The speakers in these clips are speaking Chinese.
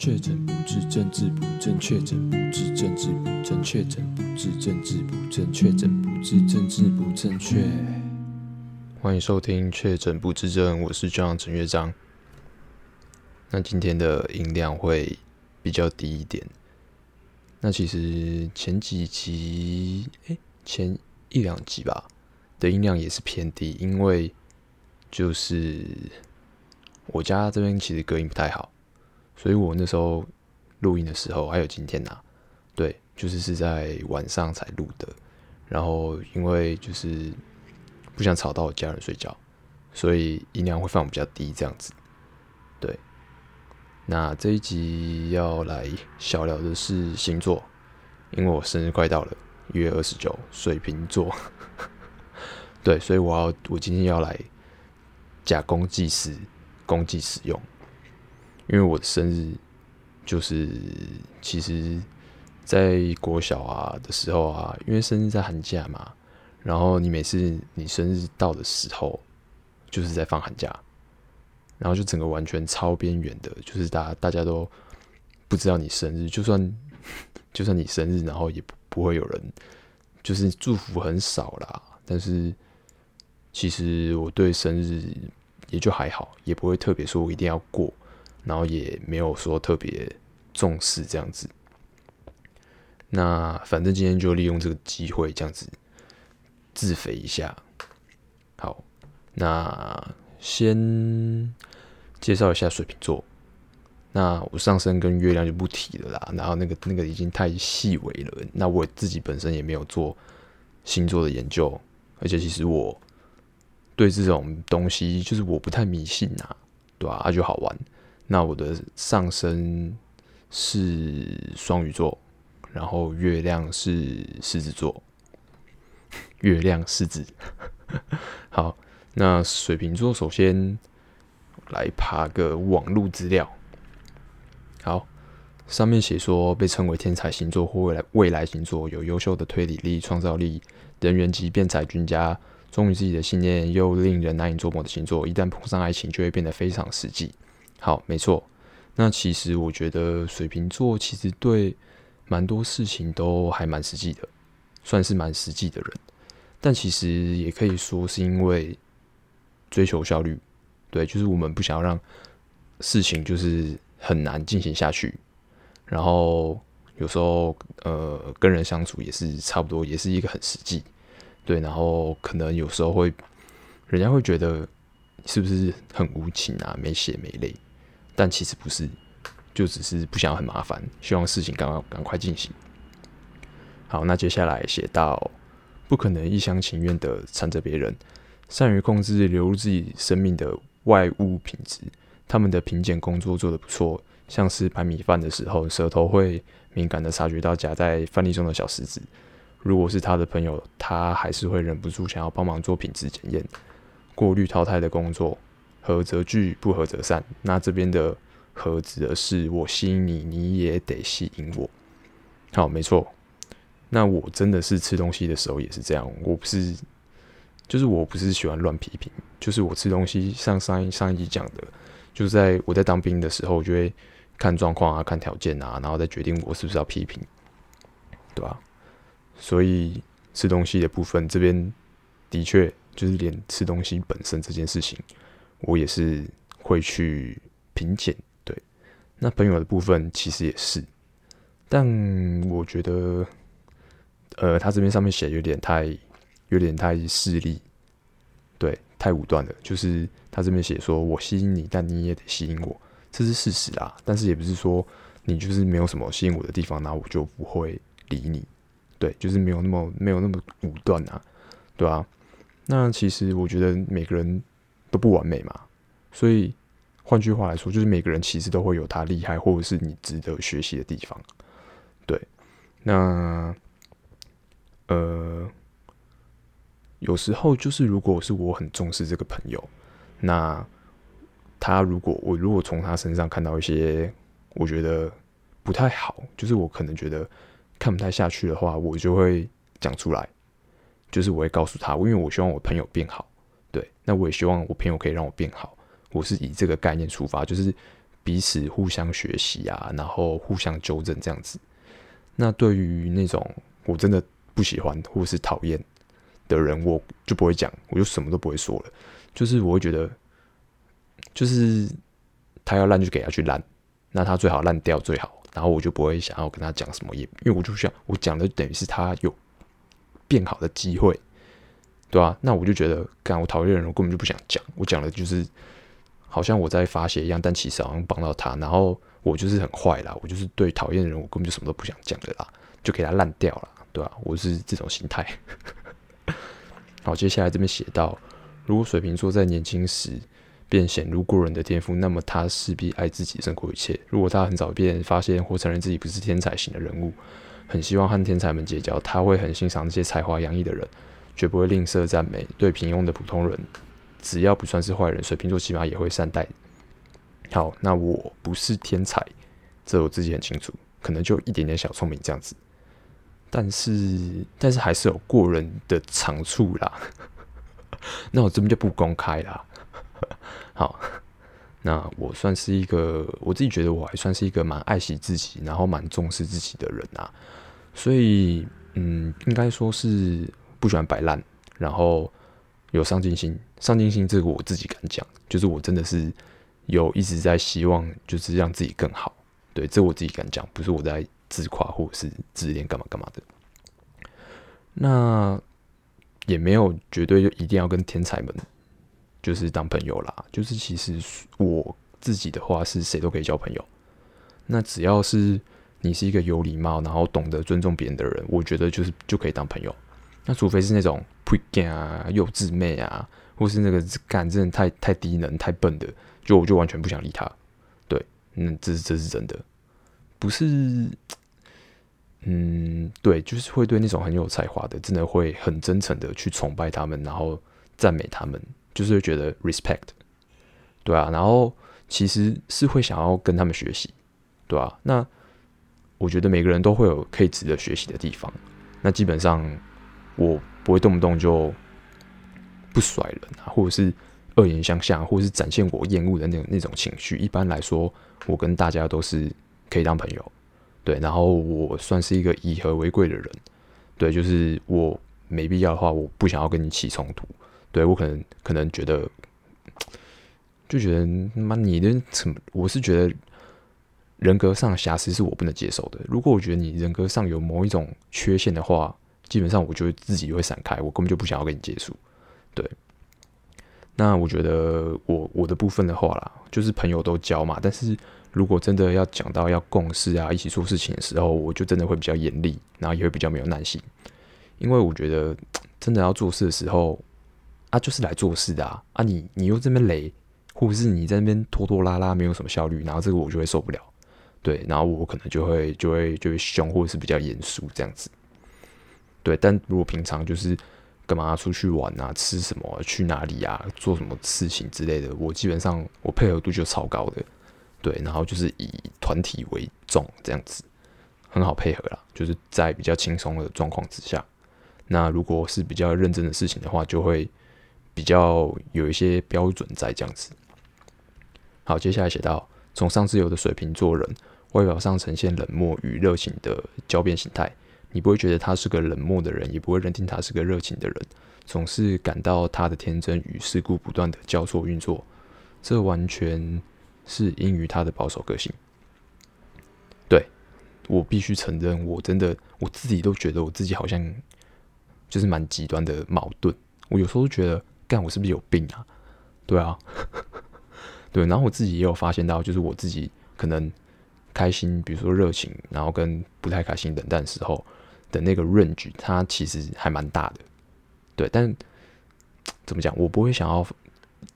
确诊不治，政治不正确；诊不治，政治不正确；诊不治，政治不正确；诊不治，政治不正确。欢迎收听《确诊不治症》，我是 John 陈乐章。那今天的音量会比较低一点。那其实前几集，哎，前一两集吧的音量也是偏低，因为就是我家这边其实隔音不太好。所以我那时候录音的时候，还有今天呐、对，就是是在晚上才录的。然后因为就是不想吵到我家人睡觉，所以音量会放比较低，这样子。对，那这一集要来小聊的是星座，因为我生日快到了，一月二十九，水瓶座。对，所以我要我今天要来假公济私，公济私用。因为我的生日就是，其实，在国小啊的时候啊，因为生日在寒假嘛，然后你每次你生日到的时候，就是在放寒假，然后就整个完全超边缘的，就是大家大家都不知道你生日，就算就算你生日，然后也不不会有人，就是祝福很少啦。但是其实我对生日也就还好，也不会特别说我一定要过。然后也没有说特别重视这样子，那反正今天就利用这个机会这样子自肥一下。好，那先介绍一下水瓶座。那我上升跟月亮就不提了啦，然后那个那个已经太细微了。那我自己本身也没有做星座的研究，而且其实我对这种东西就是我不太迷信呐，对吧？啊，就好玩。那我的上升是双鱼座，然后月亮是狮子座，月亮狮子。好，那水瓶座首先来爬个网路资料。好，上面写说被称为天才星座或未来未来星座，有优秀的推理力、创造力、人缘及辩才均佳，忠于自己的信念又令人难以捉摸的星座。一旦碰上爱情，就会变得非常实际。好，没错。那其实我觉得水瓶座其实对蛮多事情都还蛮实际的，算是蛮实际的人。但其实也可以说是因为追求效率，对，就是我们不想要让事情就是很难进行下去。然后有时候呃跟人相处也是差不多，也是一个很实际，对。然后可能有时候会人家会觉得是不是很无情啊，没血没泪。但其实不是，就只是不想很麻烦，希望事情赶快赶快进行。好，那接下来写到，不可能一厢情愿的缠着别人，善于控制流入自己生命的外物品质。他们的品检工作做得不错，像是白米饭的时候，舌头会敏感的察觉到夹在饭粒中的小石子。如果是他的朋友，他还是会忍不住想要帮忙做品质检验、过滤淘汰的工作。合则聚，不合则散。那这边的“合”指的是我吸引你，你也得吸引我。好，没错。那我真的是吃东西的时候也是这样。我不是，就是我不是喜欢乱批评。就是我吃东西，像上一上一集讲的，就是在我在当兵的时候，就会看状况啊，看条件啊，然后再决定我是不是要批评，对吧？所以吃东西的部分，这边的确就是连吃东西本身这件事情。我也是会去品鉴，对。那朋友的部分其实也是，但我觉得，呃，他这边上面写有点太，有点太势利，对，太武断了。就是他这边写说我吸引你，但你也得吸引我，这是事实啊。但是也不是说你就是没有什么吸引我的地方，那我就不会理你，对，就是没有那么没有那么武断啊，对啊。那其实我觉得每个人。都不完美嘛，所以换句话来说，就是每个人其实都会有他厉害或者是你值得学习的地方。对，那呃，有时候就是如果是我很重视这个朋友，那他如果我如果从他身上看到一些我觉得不太好，就是我可能觉得看不太下去的话，我就会讲出来，就是我会告诉他，因为我希望我朋友变好。那我也希望我朋友可以让我变好。我是以这个概念出发，就是彼此互相学习啊，然后互相纠正这样子。那对于那种我真的不喜欢或是讨厌的人，我就不会讲，我就什么都不会说了。就是我会觉得，就是他要烂就给他去烂，那他最好烂掉最好。然后我就不会想要跟他讲什么，也因为我就想我讲的等于是他有变好的机会，对、啊？那我就觉得，干我讨厌的人，我根本就不想讲。我讲的就是好像我在发泄一样，但其实好像帮到他。然后我就是很坏啦，我就是对讨厌的人，我根本就什么都不想讲的啦，就给他烂掉了，对吧、啊？我是这种心态。好，接下来这边写到，如果水瓶座在年轻时。便显露过人的天赋，那么他势必爱自己胜过一切。如果他很早便发现或承认自己不是天才型的人物，很希望和天才们结交，他会很欣赏那些才华洋溢的人，绝不会吝啬赞美。对平庸的普通人，只要不算是坏人，水瓶座起码也会善待。好，那我不是天才，这我自己很清楚，可能就一点点小聪明这样子，但是但是还是有过人的长处啦。那我这边就不公开啦。好，那我算是一个，我自己觉得我还算是一个蛮爱惜自己，然后蛮重视自己的人啊。所以，嗯，应该说是不喜欢摆烂，然后有上进心。上进心这个我自己敢讲，就是我真的是有一直在希望，就是让自己更好。对，这我自己敢讲，不是我在自夸或者是自恋干嘛干嘛的。那也没有绝对就一定要跟天才们。就是当朋友啦，就是其实我自己的话是谁都可以交朋友。那只要是你是一个有礼貌，然后懂得尊重别人的人，我觉得就是就可以当朋友。那除非是那种 p r e g a m 啊、幼稚妹啊，或是那个干真的太太低能、太笨的，就我就完全不想理他。对，嗯，这是这是真的，不是，嗯，对，就是会对那种很有才华的，真的会很真诚的去崇拜他们，然后赞美他们。就是会觉得 respect，对啊，然后其实是会想要跟他们学习，对啊。那我觉得每个人都会有可以值得学习的地方。那基本上我不会动不动就不甩人啊，或者是恶言相向，或者是展现我厌恶的那种那种情绪。一般来说，我跟大家都是可以当朋友，对。然后我算是一个以和为贵的人，对，就是我没必要的话，我不想要跟你起冲突。对，我可能可能觉得，就觉得妈你的什么？我是觉得人格上的瑕疵是我不能接受的。如果我觉得你人格上有某一种缺陷的话，基本上我就会自己会闪开，我根本就不想要跟你接触。对，那我觉得我我的部分的话啦，就是朋友都交嘛。但是如果真的要讲到要共事啊，一起做事情的时候，我就真的会比较严厉，然后也会比较没有耐心，因为我觉得真的要做事的时候。啊，就是来做事的啊！啊你，你又这边雷，或者是你在那边拖拖拉拉，没有什么效率，然后这个我就会受不了，对，然后我可能就会就会就会凶，或者是比较严肃这样子，对。但如果平常就是干嘛出去玩啊，吃什么，去哪里啊，做什么事情之类的，我基本上我配合度就超高的，对，然后就是以团体为重这样子，很好配合啦，就是在比较轻松的状况之下，那如果是比较认真的事情的话，就会。比较有一些标准在这样子。好，接下来写到，崇尚自由的水瓶座人，外表上呈现冷漠与热情的交变形态，你不会觉得他是个冷漠的人，也不会认定他是个热情的人，总是感到他的天真与世故不断的交错运作，这完全是因于他的保守个性。对，我必须承认，我真的我自己都觉得我自己好像就是蛮极端的矛盾，我有时候都觉得。干，我是不是有病啊？对啊，对，然后我自己也有发现到，就是我自己可能开心，比如说热情，然后跟不太开心冷淡的时候的那个 range，它其实还蛮大的。对，但怎么讲，我不会想要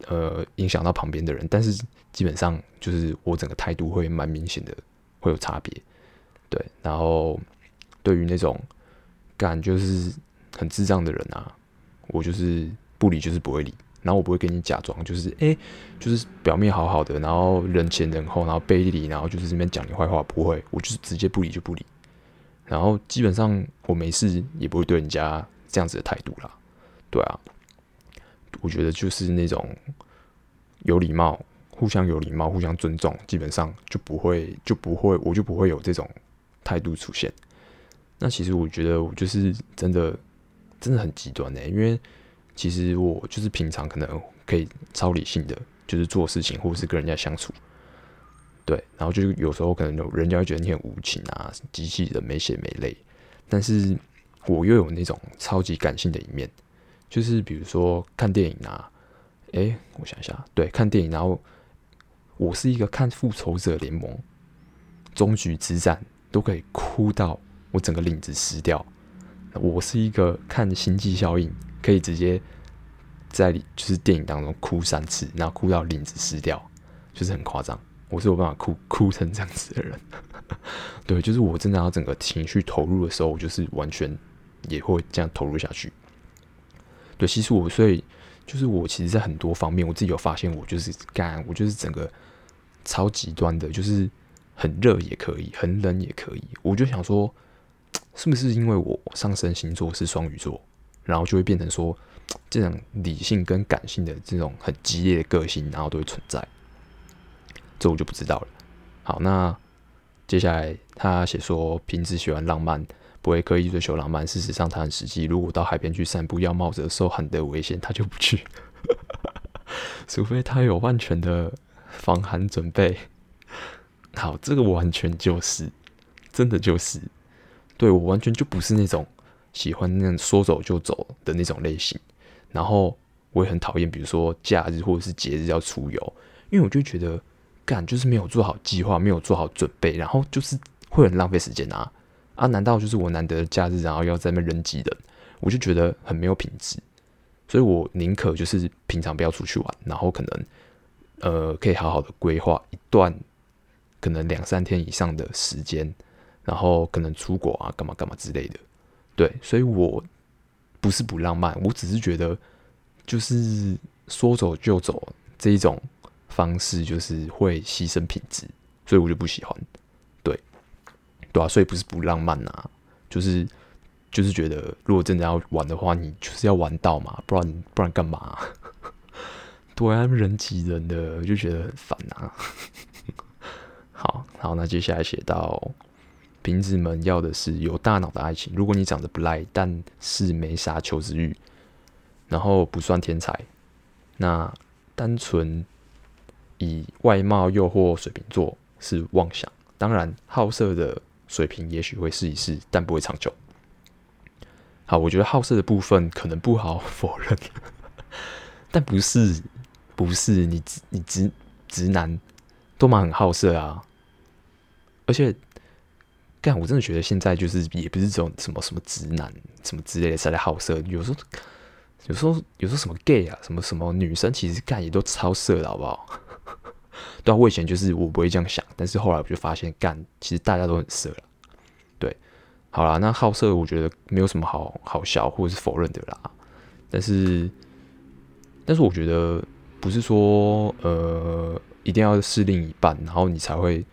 呃影响到旁边的人，但是基本上就是我整个态度会蛮明显的，会有差别。对，然后对于那种干就是很智障的人啊，我就是。不理就是不会理，然后我不会跟你假装，就是哎、就是表面好好的，然后人前人后，然后背地里，然后就是这边讲你坏话，不会，我就是直接不理就不理。然后基本上我没事也不会对人家这样子的态度啦，对啊，我觉得就是那种有礼貌，互相有礼貌、互相尊重，基本上就不会就不会，我就不会有这种态度出现。那其实我觉得我就是真的真的很极端呢、因为其实我就是平常可能可以超理性的，就是做事情或是跟人家相处，对，然后就是有时候可能有人家会觉得你很无情啊，机器人没血没泪，但是我又有那种超级感性的一面，就是比如说看电影啊，诶、我想一下，对，看电影，然后我是一个看复仇者联盟终局之战都可以哭到。我整个领子湿掉。我是一个看星际效应可以直接在就是电影当中哭三次，然后哭到领子湿掉，就是很夸张。我是有办法哭 哭成这样子的人。对，就是我真的要整个情绪投入的时候，我就是完全也会这样投入下去。对，其实我所以就是我其实，在很多方面，我自己有发现，我就是干，我就是整个超极端的，就是很热也可以，很冷也可以。我就想说。是不是因为我上升星座是双鱼座，然后就会变成说，这种理性跟感性的这种很激烈的个性，然后都会存在？这我就不知道了。好，那接下来他写说，平时喜欢浪漫，不会刻意追求浪漫。事实上，他很实际。如果到海边去散步，要冒着受寒的危险，他就不去，除非他有万全的防寒准备。好，这个完全就是，真的就是。对，我完全就不是那种喜欢那样说走就走的那种类型，然后我也很讨厌，比如说假日或者是节日要出游，因为我就觉得干就是没有做好计划，没有做好准备，然后就是会很浪费时间啊啊！难道就是我难得的假日，然后要在那边人挤人，我就觉得很没有品质，所以我宁可就是平常不要出去玩，然后可能呃可以好好的规划一段可能两三天以上的时间。然后可能出国啊，干嘛干嘛之类的，对，所以我不是不浪漫，我只是觉得就是说走就走这一种方式，就是会牺牲品质，所以我就不喜欢，对，对啊，所以不是不浪漫啊，就是就是觉得如果真的要玩的话，你就是要玩到嘛，不然不然干嘛？对啊，人挤人的，我就觉得很烦啊。好好，那接下来写到。瓶子们要的是有大脑的爱情。如果你长得不赖，但是没啥求知欲，然后不算天才，那单纯以外貌诱惑水瓶座是妄想。当然，好色的水瓶也许会试一试，但不会长久。好，我觉得好色的部分可能不好否认，但不是，不是你直你直直男都蛮很好色啊，而且。干我真的觉得现在就是也不是这种什么什么直男什么之类的才在好色，有时候有时候有时候什么 gay 啊，什么什么女生其实干也都超色的好不好？对啊，我以前就是我不会这样想，但是后来我就发现干其实大家都很色了。对，好啦，那好色我觉得没有什么好好笑或者是否认的啦。但是但是我觉得不是说呃一定要是另一半，然后你才会。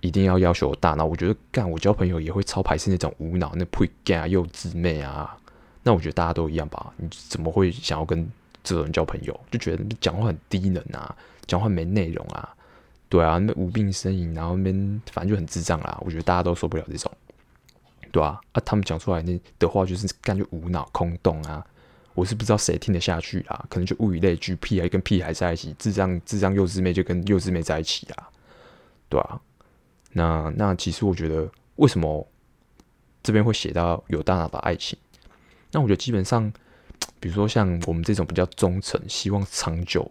一定要要求大脑，我觉得干我交朋友也会超排斥那种无脑、那配干啊、幼稚妹啊。那我觉得大家都一样吧？你怎么会想要跟这种人交朋友？就觉得讲话很低能啊，讲话没内容啊，对啊，那无病呻吟，然后那边反正就很智障啦。我觉得大家都受不了这种，对啊，啊，他们讲出来那的话就是感觉无脑空洞啊。我是不知道谁听得下去啦，可能就物以类聚，屁孩跟屁孩在一起，智障智障幼稚妹就跟幼稚妹在一起啦，对啊。那那其实我觉得，为什么这边会写到有大脑的爱情？那我觉得基本上，比如说像我们这种比较忠诚、希望长久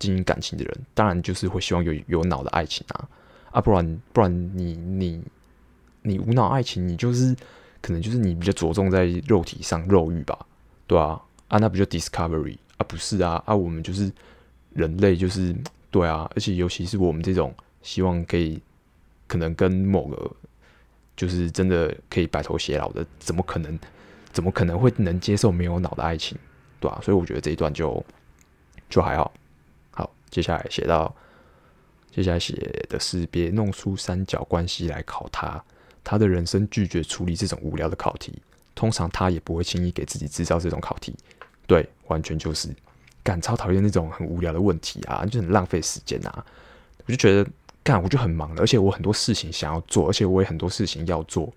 经营感情的人，当然就是会希望有有脑的爱情啊啊，不然不然你你你无脑爱情，你就是可能就是你比较着重在肉体上肉欲吧，对啊啊，那不就 Discovery 啊？不是啊啊，我们就是人类，就是对啊，而且尤其是我们这种希望可以。可能跟某个就是真的可以白头偕老的，怎么可能？怎么可能会能接受没有脑的爱情？对、啊？所以我觉得这一段就就还好。接下来写到，接下来写的是别弄出三角关系来考他。他的人生拒绝处理这种无聊的考题，通常他也不会轻易给自己制造这种考题。对，完全就是干超讨厌那种很无聊的问题啊，就很浪费时间啊。我就觉得干我就很忙了，而且我很多事情想要做，而且我也很多事情要做，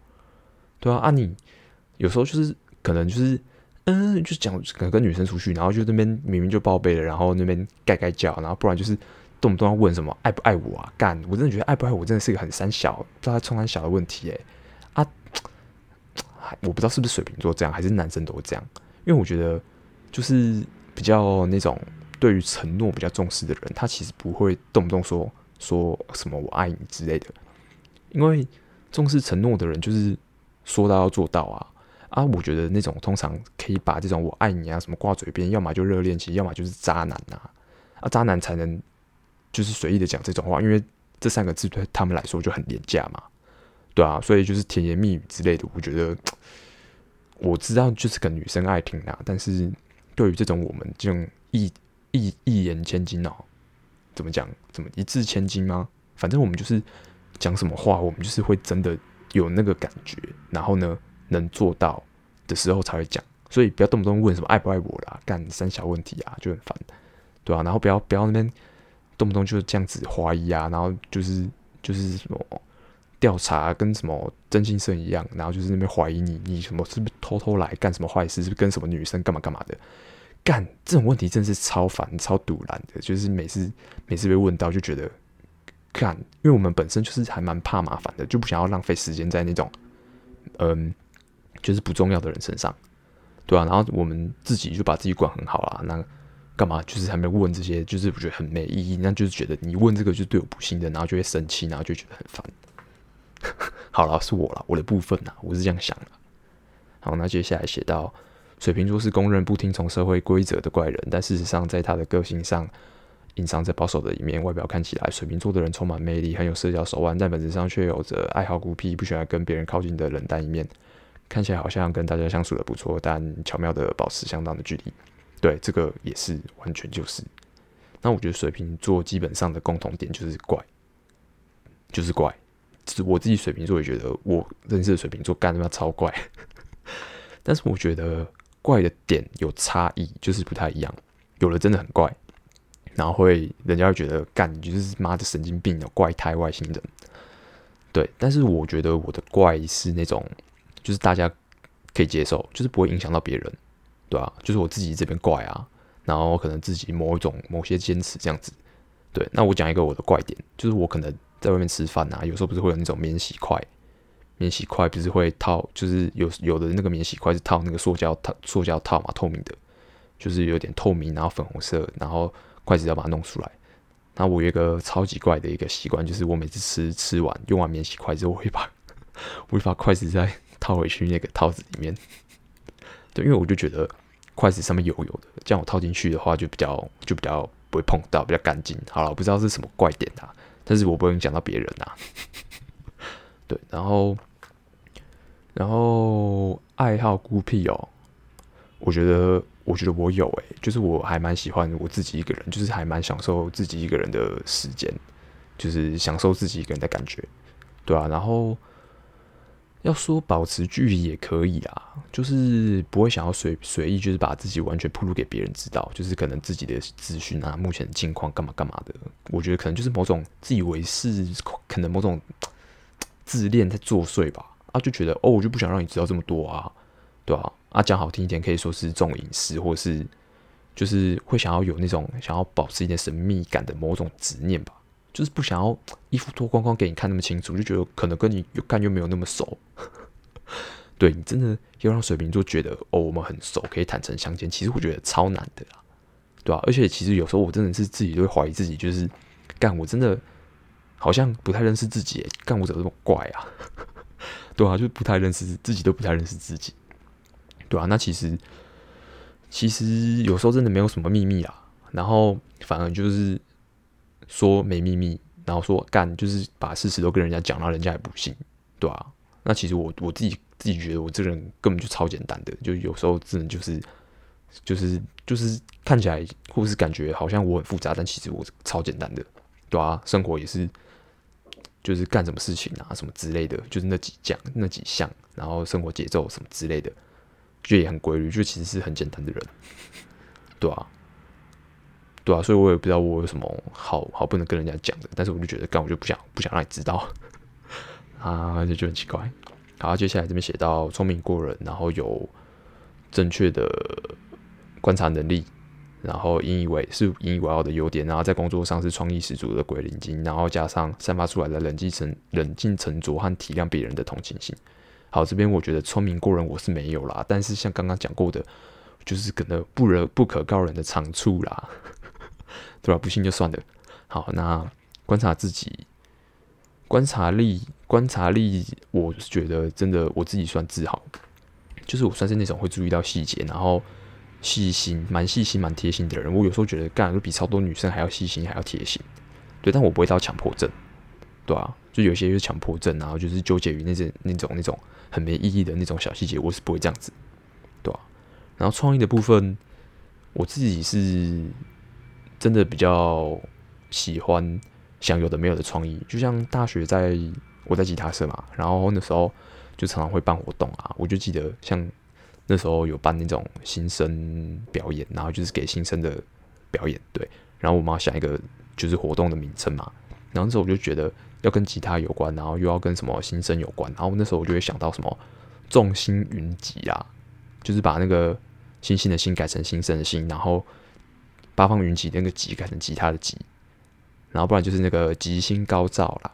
对啊啊你有时候就是可能就是嗯，就讲可能跟女生出去，然后就那边明明就报备了，然后那边盖盖叫，然后不然就是动不动要问什么爱不爱我啊？干我真的觉得爱不爱我真的是一个很三小，不知道冲三小的问题诶、啊，我不知道是不是水瓶座这样，还是男生都会这样，因为我觉得就是。比较那种对于承诺比较重视的人，他其实不会动不动说说什么“我爱你”之类的，因为重视承诺的人就是说到要做到啊啊！我觉得那种通常可以把这种“我爱你”啊什么挂嘴边，要么就热恋期，要么就是渣男呐啊，啊！渣男才能就是随意的讲这种话，因为这三个字对他们来说就很廉价嘛，对啊，所以就是甜言蜜语之类的，我觉得我知道就是个女生爱听啊，但是。对于这种我们这种一一一言千金哦，怎么讲？怎么一字千金吗？反正我们就是讲什么话，我们就是会真的有那个感觉，然后呢，能做到的时候才会讲。所以不要动不动问什么爱不爱我啦，干三小问题啊，就很烦，对啊，然后不要不要那边动不动就这样子怀疑啊，然后就是就是什么。调查跟什么征信社一样，然后就是那边怀疑你，你什么是不是偷偷来干什么坏事，是不是跟什么女生干嘛干嘛的？干这种问题真是超烦、超堵拦的，就是每次每次被问到就觉得，干，因为我们本身就是还蛮怕麻烦的，就不想要浪费时间在那种，嗯，就是不重要的人身上，对啊，然后我们自己就把自己管很好啦，那干嘛就是还没问这些，就是我觉得很没意义，那就是觉得你问这个就对我不信任，然后就会生气，然后就觉得很烦。好了，是我了，我的部分呐，我是这样想的。好，那接下来写到，水瓶座是公认不听从社会规则的怪人，但事实上，在他的个性上隐藏着保守的一面。外表看起来，水瓶座的人充满魅力，很有社交手腕，但本质上却有着爱好孤僻、不喜欢跟别人靠近的冷淡一面。看起来好像跟大家相处的不错，但巧妙的保持相当的距离。对，这个也是完全就是。那我觉得水瓶座基本上的共同点就是怪，就是怪。是我自己水瓶座也觉得我认识的水瓶座干他妈超怪，但是我觉得怪的点有差异，就是不太一样。有的真的很怪，然后会人家会觉得干就是妈的神经病的怪胎外星人。对，但是我觉得我的怪是那种，就是大家可以接受，就是不会影响到别人，对、啊？就是我自己这边怪啊，然后可能自己某一种某些坚持这样子。对，那我讲一个我的怪点，就是我可能。在外面吃饭啊，有时候不是会有那种免洗筷，免洗筷不是会套，就是有有的那个免洗筷是套那个塑胶套，塑胶套嘛，透明的，就是有点透明，然后粉红色，然后筷子要把它弄出来。那我有一个超级怪的一个习惯，就是我每次吃吃完用完免洗筷子，我会把 我会把筷子在套回去那个套子里面。对，因为我就觉得筷子上面油油的，这样我套进去的话就比较就比较不会碰到，比较干净。好了，我不知道是什么怪点啊。但是我不能讲到别人、啊，对，然后，然后爱好孤僻哦，我觉得，我觉得我有诶，就是我还蛮喜欢我自己一个人，就是还蛮享受自己一个人的时间，就是享受自己一个人的感觉，对啊，然后。要说保持距离也可以啊，就是不会想要随随意，就是把自己完全暴露给别人知道，就是可能自己的资讯啊、目前的近况干嘛干嘛的。我觉得可能就是某种自以为是，可能某种自恋在作祟吧。啊，就觉得哦，我就不想让你知道这么多啊，对吧？啊，讲、好听一点，可以说是重隐私，或是就是会想要有那种想要保持一点神秘感的某种执念吧。就是不想要衣服脱光光给你看那么清楚，就觉得可能跟你又看又没有那么熟。对，你真的要让水瓶座觉得哦，我们很熟，可以坦诚相见。其实我觉得超难的啦，对吧、啊？而且其实有时候我真的是自己都会怀疑自己，就是干我真的好像不太认识自己，干我怎么这么怪啊？对啊，就不太认识自己，都不太认识自己，对啊，那其实其实有时候真的没有什么秘密啊，然后反而就是。说没秘密，然后说干就是把事实都跟人家讲，然后人家也不信，对啊，那其实我我自己自己觉得我这个人根本就超简单的，就有时候真的就是就是就是看起来或是感觉好像我很复杂，但其实我超简单的，对啊，生活也是就是干什么事情啊什么之类的，就是那几项那几项，然后生活节奏什么之类的，就也很规律，就其实是很简单的人，对啊。对啊，所以我也不知道我有什么好好不能跟人家讲的，但是我就觉得干，我就不想不想让你知道 啊，就就很奇怪。好，接下来这边写到聪明过人，然后有正确的观察能力，然后引以为是引以为傲的优点，然后在工作上是创意十足的鬼灵精，然后加上散发出来的冷静沉冷静沉着和体谅别人的同情心。好，这边我觉得聪明过人我是没有啦，但是像刚刚讲过的，就是可能不人不可告人的长处啦，对吧？不信就算了。好，那观察自己。观察力，观察力，我觉得真的我自己算自豪，就是我算是那种会注意到细节，然后细心、蛮细心、蛮贴心的人。我有时候觉得干都比超多女生还要细心，还要贴心。对，但我不会到强迫症，对啊，就有些就是强迫症，然后就是纠结于那些那种那种很没意义的那种小细节，我是不会这样子，对啊。然后创意的部分，我自己是真的比较喜欢。想有的没有的创意，就像大学在我在吉他社嘛，然后那时候就常常会办活动啊。我就记得像那时候有办那种新生表演，然后就是给新生的表演，对。然后我们要想一个就是活动的名称嘛，然后那时候我就觉得要跟吉他有关，然后又要跟什么新生有关，然后那时候我就会想到什么众星云集啊，就是把那个星星的星改成新生的星，然后八方云集那个集改成吉他的吉。然后不然就是那个吉星高照啦，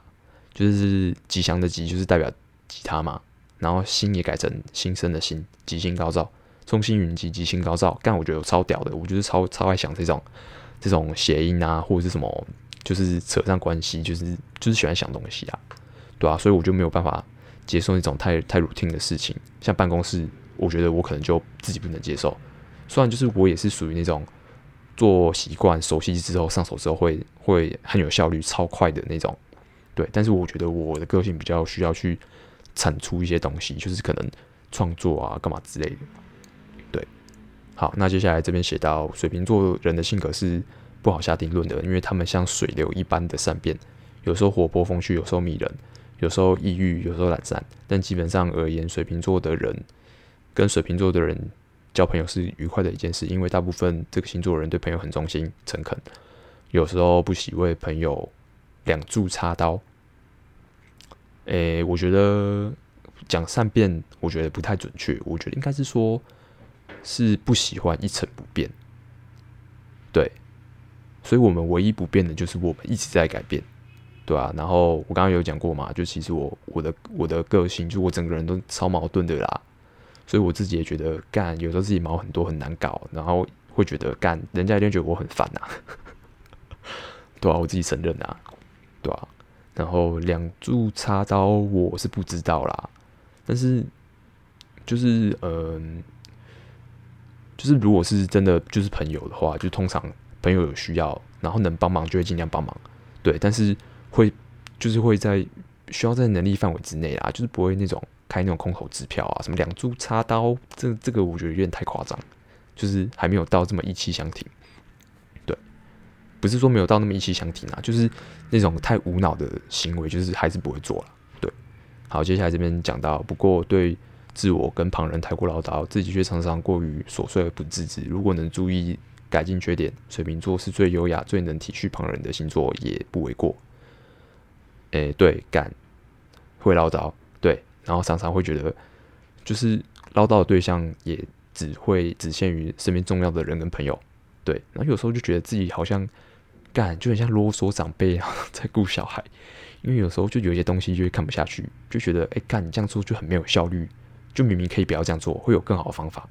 就是吉祥的吉，就是代表吉他嘛。然后星也改成新生的星，吉星高照，众星云集，吉星高照。干，我觉得我超屌的，我就是超超爱想这种这种谐音啊，或者是什么，就是扯上关系，就是就是喜欢想东西啊，对啊，所以我就没有办法接受那种太太 routine 的事情，像办公室，我觉得我可能就自己不能接受。虽然就是我也是属于那种。做习惯、熟悉之后、上手之后会会很有效率、超快的那种，对。但是我觉得我的个性比较需要去产出一些东西，就是可能创作啊、干嘛之类的。对，好，那接下来这边写到水瓶座人的性格是不好下定论的，因为他们像水流一般的善变，有时候活泼风趣，有时候迷人，有时候抑郁，有时候懒散。但基本上而言，水瓶座的人跟水瓶座的人。交朋友是愉快的一件事，因为大部分这个星座的人对朋友很忠心、诚恳，有时候不喜为朋友两肋插刀。诶、我觉得讲善变，我觉得不太准确。我觉得应该是说，是不喜欢一成不变。对，所以我们唯一不变的就是我们一直在改变，对啊。然后我刚刚有讲过嘛，就其实我我的我的个性，就我整个人都超矛盾的啦。所以我自己也觉得干，有时候自己毛很多很难搞，然后会觉得干，人家一定觉得我很烦呐、啊，对啊，我自己承认啊，对啊，然后两柱插刀我是不知道啦，但是就是嗯、就是如果是真的就是朋友的话，就通常朋友有需要，然后能帮忙就会尽量帮忙，对，但是会就是会在需要在能力范围之内啊，就是不会那种。开那种空头支票啊，什么两肋插刀，这这个我觉得有点太夸张，就是还没有到这么意气相挺。对，不是说没有到那么意气相挺啊，就是那种太无脑的行为，就是还是不会做了。对，好，接下来这边讲到，不过对自我跟旁人太过唠叨，自己却常常过于琐碎而不自知。如果能注意改进缺点，水瓶座是最优雅、最能体恤旁人的星座，也不为过。诶，对，干会唠叨，对。然后常常会觉得，就是唠叨的对象也只会只限于身边重要的人跟朋友，对。然后有时候就觉得自己好像干就很像啰嗦长辈啊，在顾小孩。因为有时候就有一些东西就会看不下去，就觉得哎干你这样做就很没有效率，就明明可以不要这样做，会有更好的方法。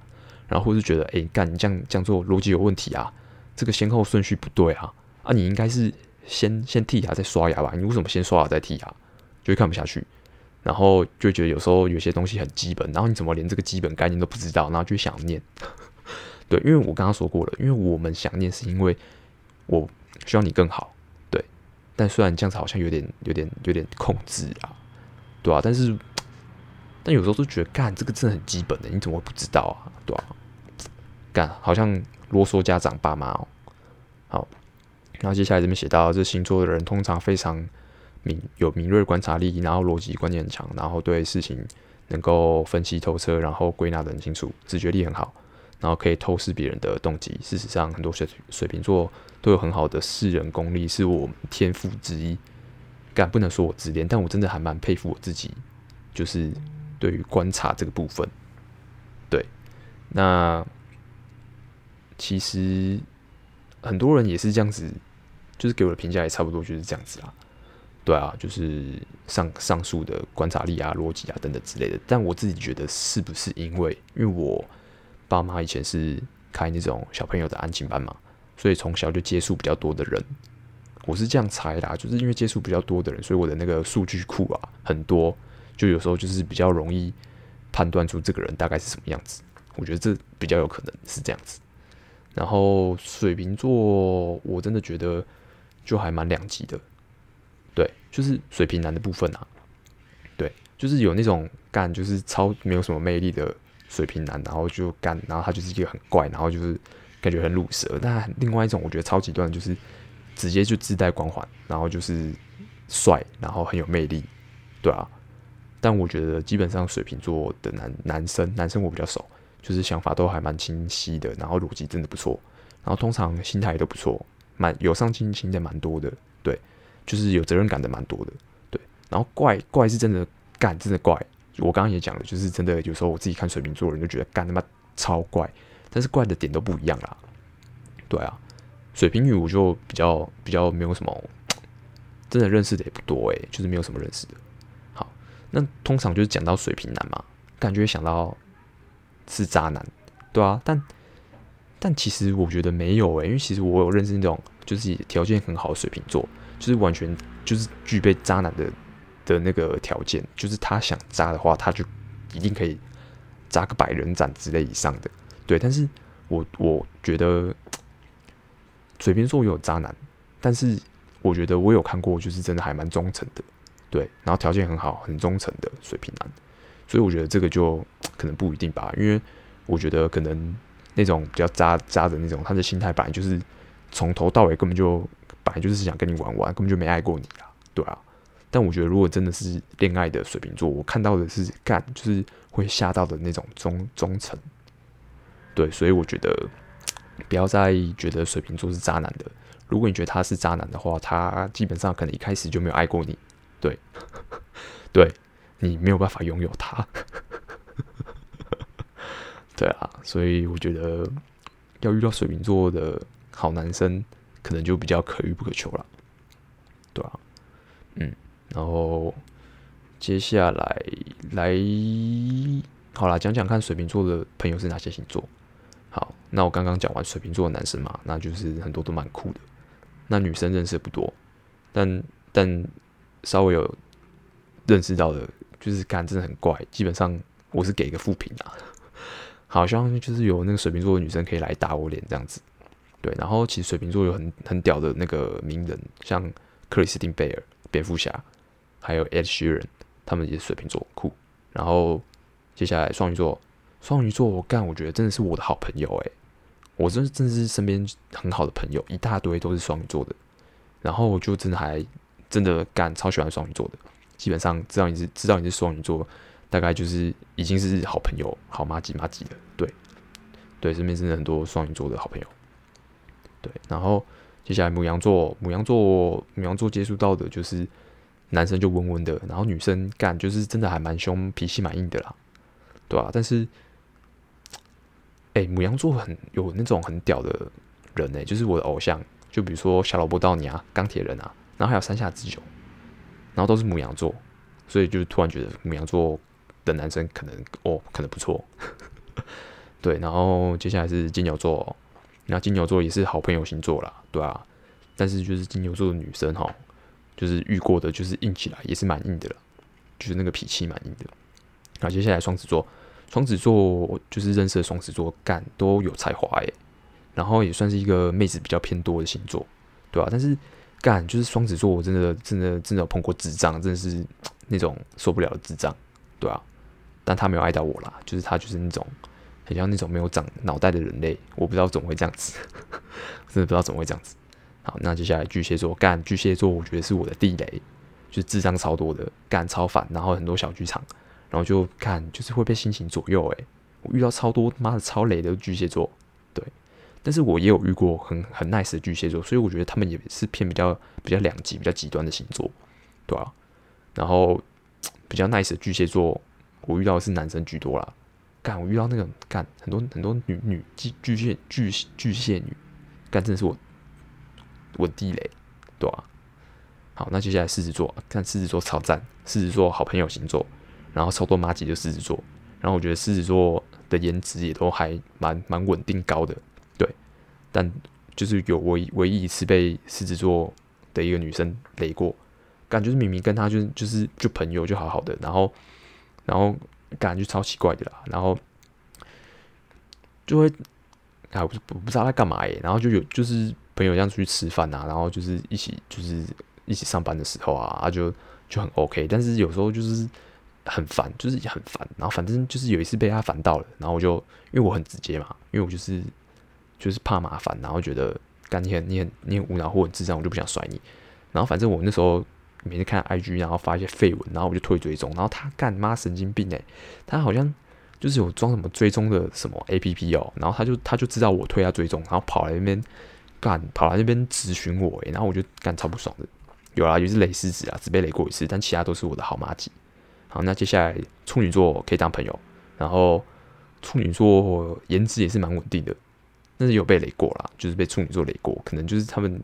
然后或是觉得哎干你这样这样做逻辑有问题啊，这个先后顺序不对啊，啊你应该是先先剔牙再刷牙吧，你为什么先刷牙再剔牙？就会看不下去。然后就觉得有时候有些东西很基本，然后你怎么连这个基本概念都不知道，然后就想念。对，因为我刚刚说过了，因为我们想念是因为我需要你更好，对。但虽然这样子好像有点、有点、有点控制啊，对啊，但是，但有时候都觉得干这个真的很基本的，你怎么会不知道啊？对啊，干好像啰嗦家长爸妈哦。好，然后接下来这边写到，这星座的人通常非常。敏有敏锐观察力，然后逻辑观念很强，然后对事情能够分析透彻，然后归纳得很清楚，直觉力很好。然后可以透视别人的动机。事实上，很多水水瓶座都有很好的识人功力，是我天赋之一。敢不能说我自恋，但我真的还蛮佩服我自己，就是对于观察这个部分。对，那其实很多人也是这样子，就是给我的评价也差不多就是这样子啊。对啊，就是上上述的观察力啊、逻辑啊等等之类的。但我自己觉得，是不是因为因为我爸妈以前是开那种小朋友的安亲班嘛，所以从小就接触比较多的人。我是这样猜的，就是因为接触比较多的人，所以我的那个数据库啊很多，就有时候就是比较容易判断出这个人大概是什么样子。我觉得这比较有可能是这样子。然后水瓶座，我真的觉得就还蛮两极的。对，就是水瓶男的部分啊，对，就是有那种干，就是超没有什么魅力的水瓶男，然后就干，然后他就是一个很怪，然后就是感觉很鲁蛇。但另外一种我觉得超级端，就是直接就自带光环，然后就是帅，然后很有魅力，对啊。但我觉得基本上水瓶座的男男生，男生我比较熟，就是想法都还蛮清晰的，然后逻辑真的不错，然后通常心态也都不错，蛮有上进心的蛮多的，对。就是有责任感的蛮多的，对。然后怪怪是真的干，真的怪。我刚刚也讲了，就是真的有时候我自己看水瓶座的人就觉得干他妈超怪，但是怪的点都不一样啦。对啊，水瓶女我就比较比较没有什么，真的认识的也不多诶，就是没有什么认识的。好，那通常就是讲到水瓶男嘛，感觉想到是渣男，对啊。但但其实我觉得没有诶，因为其实我有认识那种就是条件很好的水瓶座。就是完全就是具备渣男的的那个条件，就是他想渣的话，他就一定可以渣个百人斩之类以上的。对，但是我我觉得水瓶座也有渣男，但是我觉得我有看过，就是真的还蛮忠诚的。对，然后条件很好、很忠诚的水瓶男，所以我觉得这个就可能不一定吧，因为我觉得可能那种比较渣渣的那种，他的心态本来就是从头到尾根本就。本来就是想跟你玩玩，根本就没爱过你啊，对啊。但我觉得，如果真的是恋爱的水瓶座，我看到的是干，就是会吓到的那种忠忠诚。对，所以我觉得不要再觉得水瓶座是渣男的。如果你觉得他是渣男的话，他基本上可能一开始就没有爱过你。对，对，你没有办法拥有他。对啊，所以我觉得要遇到水瓶座的好男生。可能就比较可遇不可求了，对啊，嗯，然后接下来来好啦，讲讲看水瓶座的朋友是哪些星座。好，那我刚刚讲完水瓶座的男生嘛，那就是很多都蛮酷的。那女生认识的不多，但但稍微有认识到的，就是干真的很怪。基本上我是给一个负评啊，好像就是有那个水瓶座的女生可以来打我脸这样子。对，然后其实水瓶座有很很屌的那个名人，像克里斯汀贝尔、蝙蝠侠，还有 Ed Sheeran，他们也是水瓶座酷。然后接下来双鱼座，双鱼座我干，我觉得真的是我的好朋友诶，我真真的是身边很好的朋友，一大堆都是双鱼座的。然后我就真的还真的干超喜欢双鱼座的，基本上知道你是知道你是双鱼座，大概就是已经是好朋友、好妈吉妈吉的。对，对，身边真的很多双鱼座的好朋友。对，然后接下来牡羊座，牡羊座，牡羊座接触到的就是男生就温温的，然后女生干就是真的还蛮凶，脾气蛮硬的啦，对啊，但是，哎，牡羊座很有那种很屌的人哎，就是我的偶像，就比如说小劳勃道尼啊，钢铁人啊，然后还有山下智久，然后都是牡羊座，所以就突然觉得牡羊座的男生可能哦，可能不错，对，然后接下来是金牛座。那金牛座也是好朋友星座啦，对啊，但是就是金牛座的女生哈，就是遇过的，就是硬起来也是蛮硬的啦，就是那个脾气蛮硬的。那接下来双子座，双子座就是认识的双子座干都有才华诶，然后也算是一个妹子比较偏多的星座，对啊，但是干就是双子座，我真的真的真的有碰过智障，真的是 那种受不了的智障，对啊，但他没有爱到我啦，就是他就是那种。很像那种没有长脑袋的人类，我不知道怎么会这样子，真的不知道怎么会这样子。好，那接下来巨蟹座，干巨蟹座，我觉得是我的地雷，就是智障超多的，干超烦，然后很多小剧场，然后就看就是会被心情左右，诶，我遇到超多妈的超雷的巨蟹座，对，但是我也有遇过很很 nice 的巨蟹座，所以我觉得他们也是偏比较比较两极、比较极端的星座，对啊，然后比较 nice 的巨蟹座，我遇到的是男生居多啦。干，我遇到那个干很多很多女女巨巨蟹巨巨蟹女，干真的是我我地雷，对啊。好，那接下来狮子座，看狮子座超赞，狮子座好朋友星座，然后超多麻吉的狮子座，然后我觉得狮子座的颜值也都还蛮蛮稳定高的，对。但就是有唯唯一一次被狮子座的一个女生雷过，感觉是明明跟她就是就是就朋友就好好的，然后然后。感觉超奇怪的啦，然后就会啊，我不不知道他干嘛耶，然后就有就是朋友这样出去吃饭啊，然后就是一起就是一起上班的时候啊，他就就很 OK，但是有时候就是很烦，就是很烦，然后反正就是有一次被他烦到了，然后我就因为我很直接嘛，因为我就是就是怕麻烦，然后觉得干你很你很你很无脑或很智障，我就不想甩你，然后反正我那时候。每天看 IG，然后发一些废文，然后我就退追踪。然后他干妈神经病哎，他好像就是有装什么追踪的什么 APP 哦，然后他就他就知道我退他追踪，然后跑来那边干，跑来那边质询我哎，然后我就干超不爽的。有啦，有一只雷狮子啊，只被雷过一次，但其他都是我的好麻吉。好，那接下来处女座可以当朋友，然后处女座颜值也是蛮稳定的，但是有被雷过啦，就是被处女座雷过，可能就是他们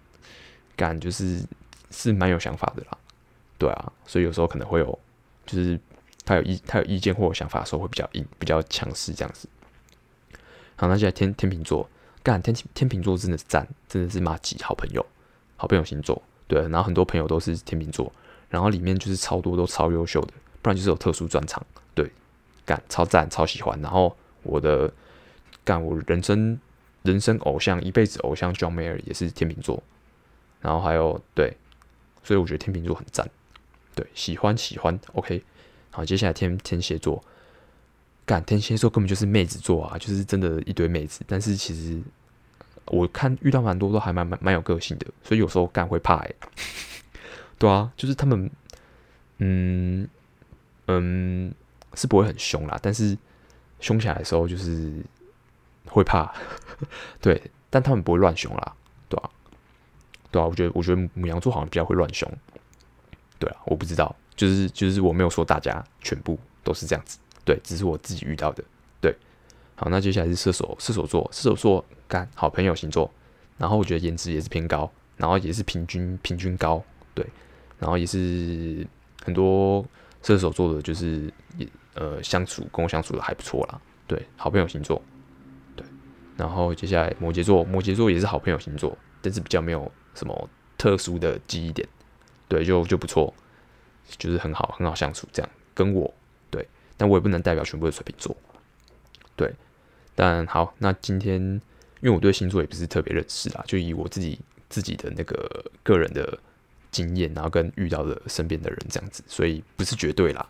干就是是蛮有想法的啦。对啊，所以有时候可能会有，就是他有意他有意见或有想法的时候会比较硬，比较强势这样子。好，那现在天天秤座，干天天秤座真的是赞，真的是麻吉好朋友，好朋友星座。对，然后很多朋友都是天秤座，然后里面就是超多都超优秀的，不然就是有特殊专长。对，干超赞超喜欢。然后我的干我人生人生偶像一辈子偶像 John Mayer 也是天秤座，然后还有对，所以我觉得天秤座很赞。对，喜欢喜欢，OK。好，接下来天天蝎座，干天蝎座根本就是妹子座啊，就是真的一堆妹子。但是其实我看遇到蛮多都还蛮蛮蛮有个性的，所以有时候干会怕哎、对啊，就是他们，嗯嗯，是不会很凶啦，但是凶起来的时候就是会怕。对，但他们不会乱凶啦，对啊，对啊，我觉得我觉得母羊座好像比较会乱凶。对啊，我不知道，就是就是我没有说大家全部都是这样子，对，只是我自己遇到的。对，好，那接下来是射手，射手座，射手座干好朋友星座，然后我觉得颜值也是偏高，然后也是平均平均高，对，然后也是很多射手座的，就是也呃相处跟我相处的还不错啦，对，好朋友星座，对，然后接下来摩羯座，摩羯座也是好朋友星座，但是比较没有什么特殊的记忆点。对，就就不错，就是很好，很好相处。这样跟我对，但我也不能代表全部的水瓶座。对，但好，那今天因为我对星座也不是特别认识啦，就以我自己自己的那个个人的经验，然后跟遇到的身边的人这样子，所以不是绝对啦，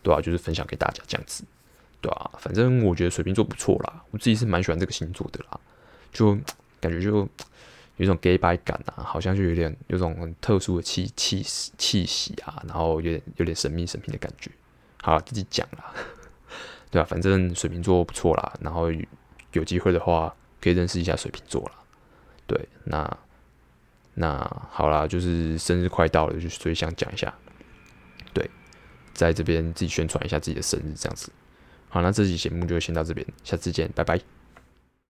对啊，就是分享给大家这样子，对啊，反正我觉得水瓶座不错啦，我自己是蛮喜欢这个星座的啦，就 感觉就。有种 gay 白感啊，好像就有点有种很特殊的气气气息啊，然后有点有点神秘神秘的感觉。好，自己讲啦，对啊，反正水瓶座不错啦，然后有机会的话可以认识一下水瓶座啦。对，那那好啦，就是生日快到了，就所以想讲一下，对，在这边自己宣传一下自己的生日这样子。好，那这期节目就先到这边，下次见，拜拜。